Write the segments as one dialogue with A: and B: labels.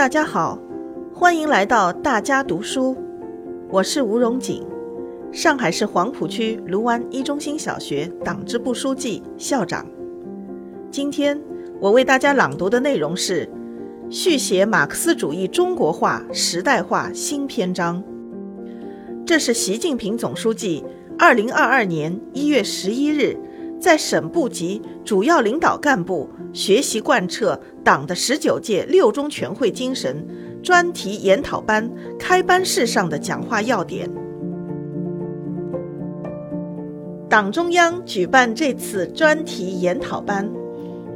A: 大家好，欢迎来到大家读书，我是吴荣景，上海市黄浦区卢湾一中心小学党支部书记、校长。今天我为大家朗读的内容是《续写马克思主义中国化时代化新篇章》，这是习近平总书记二零二二年一月十一日。在省部级主要领导干部学习贯彻党的十九届六中全会精神专题研讨班开班式上的讲话要点。党中央举办这次专题研讨班，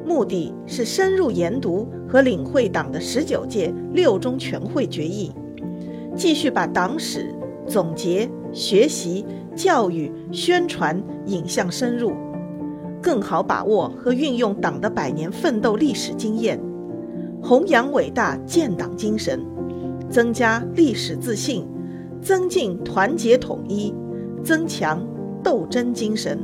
A: 目的是深入研读和领会党的十九届六中全会决议，继续把党史总结、学习、教育、宣传引向深入。更好把握和运用党的百年奋斗历史经验，弘扬伟大建党精神，增加历史自信，增进团结统一，增强斗争精神，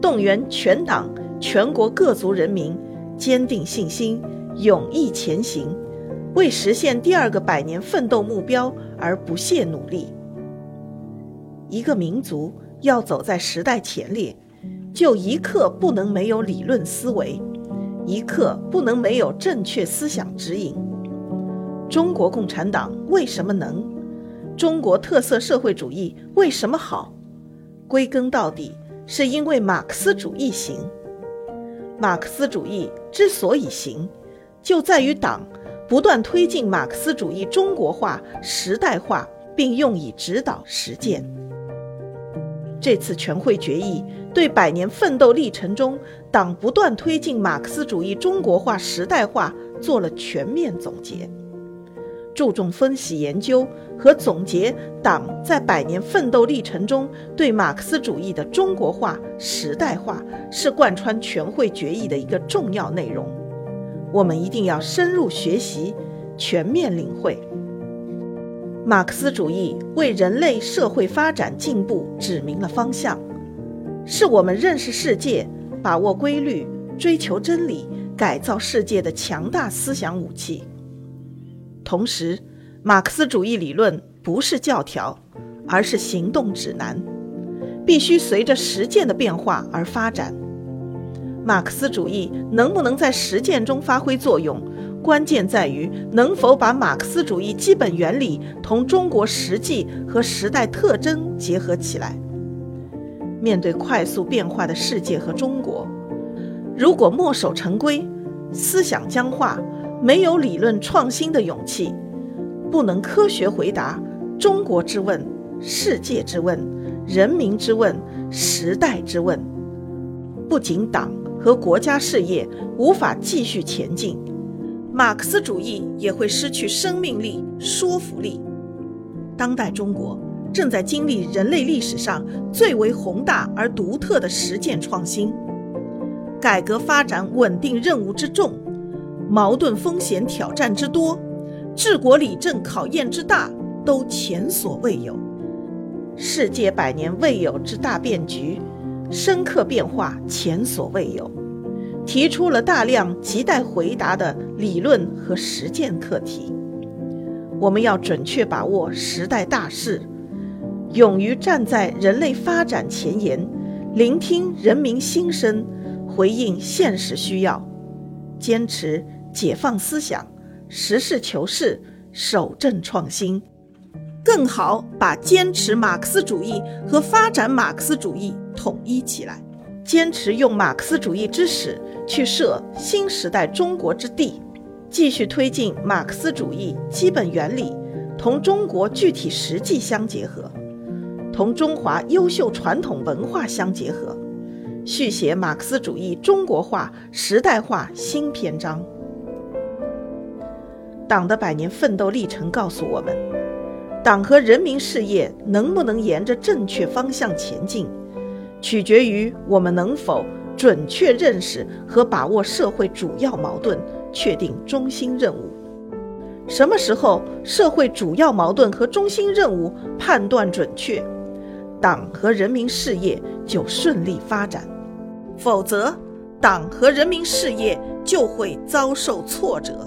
A: 动员全党全国各族人民坚定信心，勇毅前行，为实现第二个百年奋斗目标而不懈努力。一个民族要走在时代前列。就一刻不能没有理论思维，一刻不能没有正确思想指引。中国共产党为什么能？中国特色社会主义为什么好？归根到底，是因为马克思主义行。马克思主义之所以行，就在于党不断推进马克思主义中国化、时代化，并用以指导实践。这次全会决议。对百年奋斗历程中，党不断推进马克思主义中国化时代化做了全面总结，注重分析研究和总结党在百年奋斗历程中对马克思主义的中国化时代化，是贯穿全会决议的一个重要内容。我们一定要深入学习，全面领会。马克思主义为人类社会发展进步指明了方向。是我们认识世界、把握规律、追求真理、改造世界的强大思想武器。同时，马克思主义理论不是教条，而是行动指南，必须随着实践的变化而发展。马克思主义能不能在实践中发挥作用，关键在于能否把马克思主义基本原理同中国实际和时代特征结合起来。面对快速变化的世界和中国，如果墨守成规、思想僵化，没有理论创新的勇气，不能科学回答中国之问、世界之问、人民之问、时代之问，不仅党和国家事业无法继续前进，马克思主义也会失去生命力、说服力。当代中国。正在经历人类历史上最为宏大而独特的实践创新，改革发展稳定任务之重，矛盾风险挑战之多，治国理政考验之大，都前所未有。世界百年未有之大变局，深刻变化前所未有，提出了大量亟待回答的理论和实践课题。我们要准确把握时代大势。勇于站在人类发展前沿，聆听人民心声，回应现实需要，坚持解放思想，实事求是，守正创新，更好把坚持马克思主义和发展马克思主义统一起来，坚持用马克思主义之始去设新时代中国之地，继续推进马克思主义基本原理同中国具体实际相结合。同中华优秀传统文化相结合，续写马克思主义中国化时代化新篇章。党的百年奋斗历程告诉我们，党和人民事业能不能沿着正确方向前进，取决于我们能否准确认识和把握社会主要矛盾，确定中心任务。什么时候社会主要矛盾和中心任务判断准确？党和人民事业就顺利发展，否则，党和人民事业就会遭受挫折。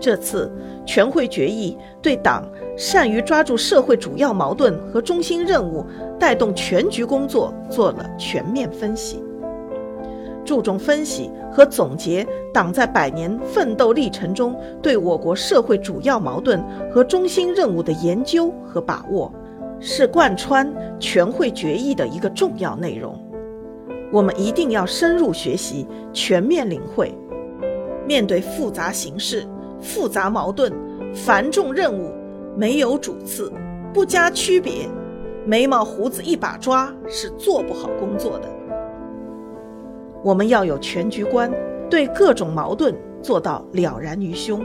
A: 这次全会决议对党善于抓住社会主要矛盾和中心任务，带动全局工作做了全面分析，注重分析和总结党在百年奋斗历程中对我国社会主要矛盾和中心任务的研究和把握，是贯穿全会决议的一个重要内容。我们一定要深入学习，全面领会，面对复杂形势。复杂矛盾、繁重任务，没有主次，不加区别，眉毛胡子一把抓是做不好工作的。我们要有全局观，对各种矛盾做到了然于胸，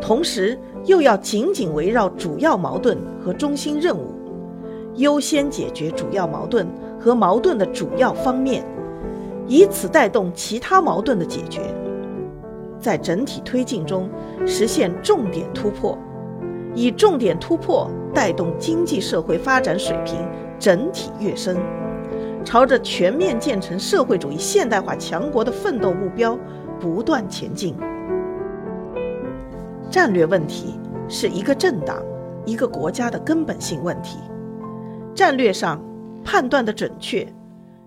A: 同时又要紧紧围绕主要矛盾和中心任务，优先解决主要矛盾和矛盾的主要方面，以此带动其他矛盾的解决。在整体推进中实现重点突破，以重点突破带动经济社会发展水平整体跃升，朝着全面建成社会主义现代化强国的奋斗目标不断前进。战略问题是一个政党、一个国家的根本性问题，战略上判断的准确，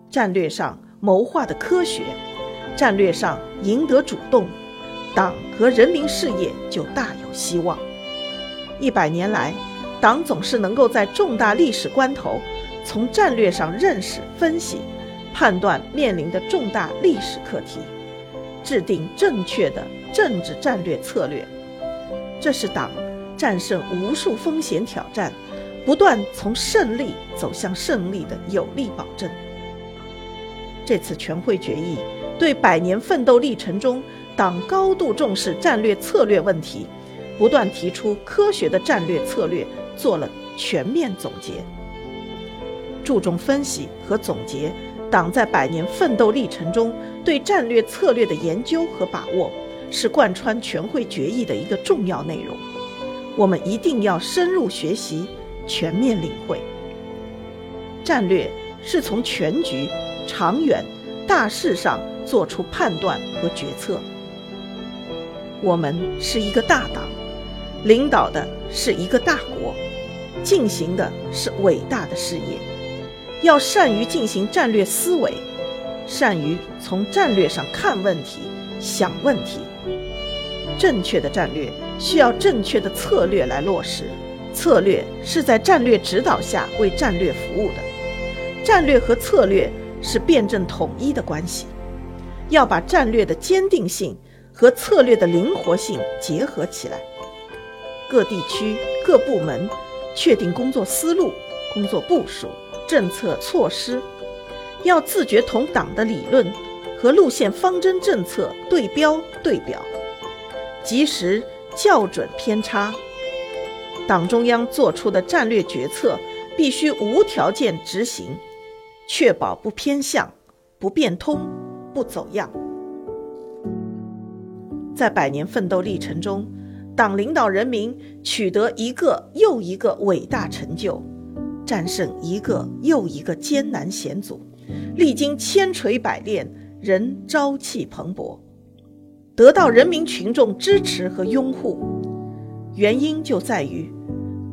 A: 战略上谋划的科学，战略上赢得主动。党和人民事业就大有希望。一百年来，党总是能够在重大历史关头，从战略上认识、分析、判断面临的重大历史课题，制定正确的政治战略策略。这是党战胜无数风险挑战，不断从胜利走向胜利的有力保证。这次全会决议对百年奋斗历程中，党高度重视战略策略问题，不断提出科学的战略策略，做了全面总结，注重分析和总结党在百年奋斗历程中对战略策略的研究和把握，是贯穿全会决议的一个重要内容。我们一定要深入学习，全面领会。战略是从全局、长远、大势上做出判断和决策。我们是一个大党，领导的是一个大国，进行的是伟大的事业。要善于进行战略思维，善于从战略上看问题、想问题。正确的战略需要正确的策略来落实，策略是在战略指导下为战略服务的。战略和策略是辩证统一的关系，要把战略的坚定性。和策略的灵活性结合起来，各地区各部门确定工作思路、工作部署、政策措施，要自觉同党的理论和路线方针政策对标对表，及时校准偏差。党中央作出的战略决策必须无条件执行，确保不偏向、不变通、不走样。在百年奋斗历程中，党领导人民取得一个又一个伟大成就，战胜一个又一个艰难险阻，历经千锤百炼，仍朝气蓬勃，得到人民群众支持和拥护。原因就在于，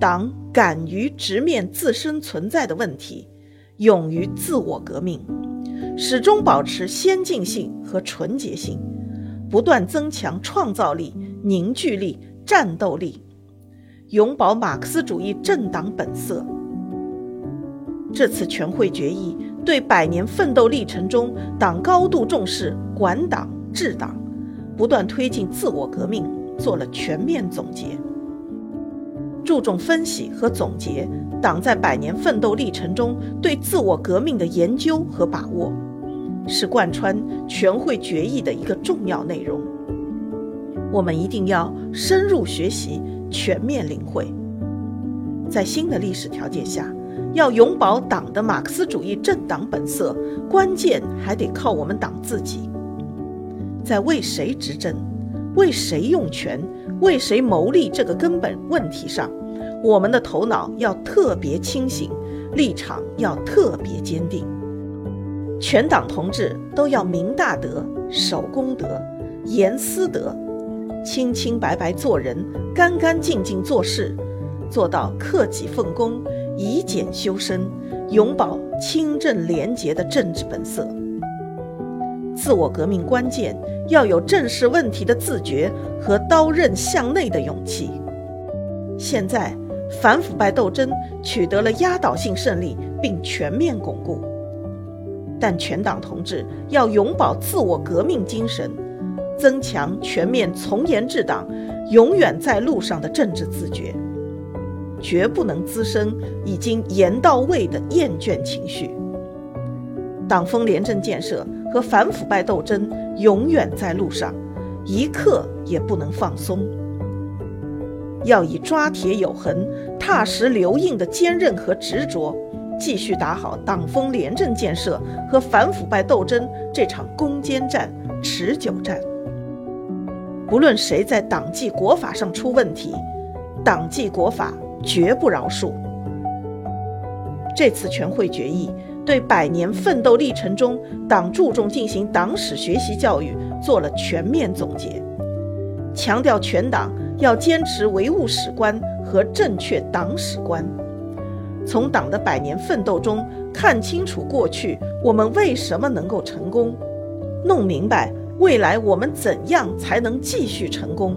A: 党敢于直面自身存在的问题，勇于自我革命，始终保持先进性和纯洁性。不断增强创造力、凝聚力、战斗力，永葆马克思主义政党本色。这次全会决议对百年奋斗历程中党高度重视管党治党，不断推进自我革命做了全面总结，注重分析和总结党在百年奋斗历程中对自我革命的研究和把握。是贯穿全会决议的一个重要内容。我们一定要深入学习，全面领会。在新的历史条件下，要永葆党的马克思主义政党本色，关键还得靠我们党自己。在为谁执政、为谁用权、为谁谋利这个根本问题上，我们的头脑要特别清醒，立场要特别坚定。全党同志都要明大德、守公德、严私德，清清白白做人，干干净净做事，做到克己奉公，以俭修身，永葆清正廉洁的政治本色。自我革命关键要有正视问题的自觉和刀刃向内的勇气。现在反腐败斗争取得了压倒性胜利，并全面巩固，但全党同志要永葆自我革命精神，增强全面从严治党、永远在路上的政治自觉，绝不能滋生已经严到位的厌倦情绪。党风廉政建设。和反腐败斗争永远在路上，一刻也不能放松。要以抓铁有痕、踏实留印的坚韧和执着，继续打好党风廉政建设和反腐败斗争这场攻坚战、持久战。不论谁在党纪国法上出问题，党纪国法绝不饶恕。这次全会决议。对百年奋斗历程中，党注重进行党史学习教育做了全面总结，强调全党要坚持唯物史观和正确党史观，从党的百年奋斗中看清楚过去我们为什么能够成功，弄明白未来我们怎样才能继续成功，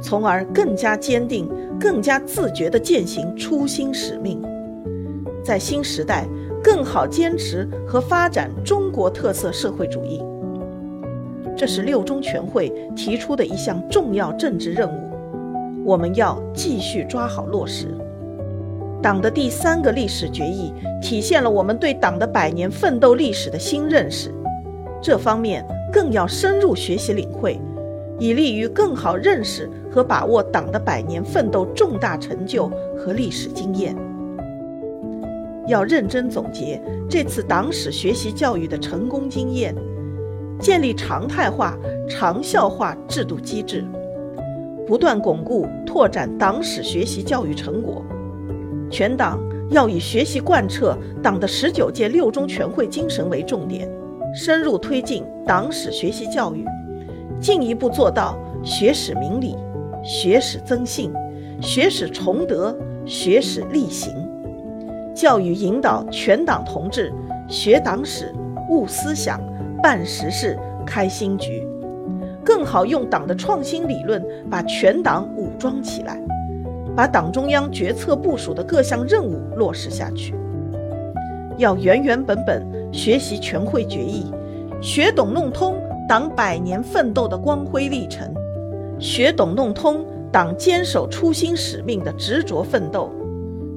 A: 从而更加坚定、更加自觉地践行初心使命，在新时代。更好坚持和发展中国特色社会主义，这是六中全会提出的一项重要政治任务，我们要继续抓好落实。党的第三个历史决议体现了我们对党的百年奋斗历史的新认识，这方面更要深入学习领会，以利于更好认识和把握党的百年奋斗重大成就和历史经验。要认真总结这次党史学习教育的成功经验，建立常态化、长效化制度机制，不断巩固拓展党史学习教育成果。全党要以学习贯彻党的十九届六中全会精神为重点，深入推进党史学习教育，进一步做到学史明理、学史增信、学史崇德、学史力行。教育引导全党同志学党史、悟思想、办实事、开新局，更好用党的创新理论把全党武装起来，把党中央决策部署的各项任务落实下去。要原原本本学习全会决议，学懂弄通党百年奋斗的光辉历程，学懂弄通党坚守初心使命的执着奋斗，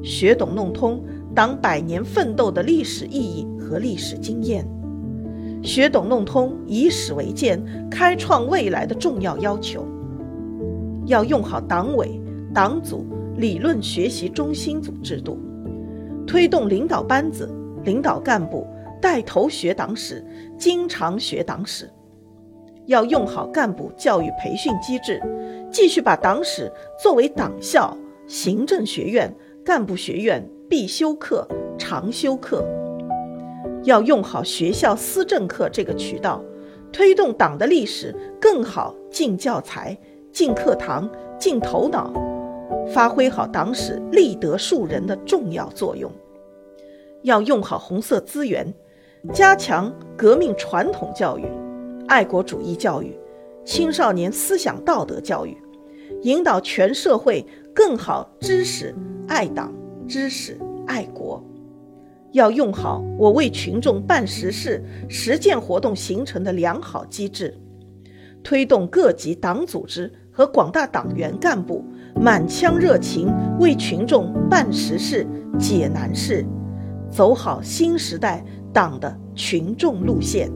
A: 学懂弄通。党百年奋斗的历史意义和历史经验，学懂弄通以史为鉴、开创未来的重要要求。要用好党委、党组理论学习中心组制度，推动领导班子、领导干部带头学党史、经常学党史。要用好干部教育培训机制，继续把党史作为党校、行政学院、干部学院。必修课、常修课，要用好学校思政课这个渠道，推动党的历史更好进教材、进课堂、进头脑，发挥好党史立德树人的重要作用。要用好红色资源，加强革命传统教育、爱国主义教育、青少年思想道德教育，引导全社会更好知识爱党。知识爱国，要用好我为群众办实事、实践活动形成的良好机制，推动各级党组织和广大党员干部满腔热情为群众办实事、解难事，走好新时代党的群众路线。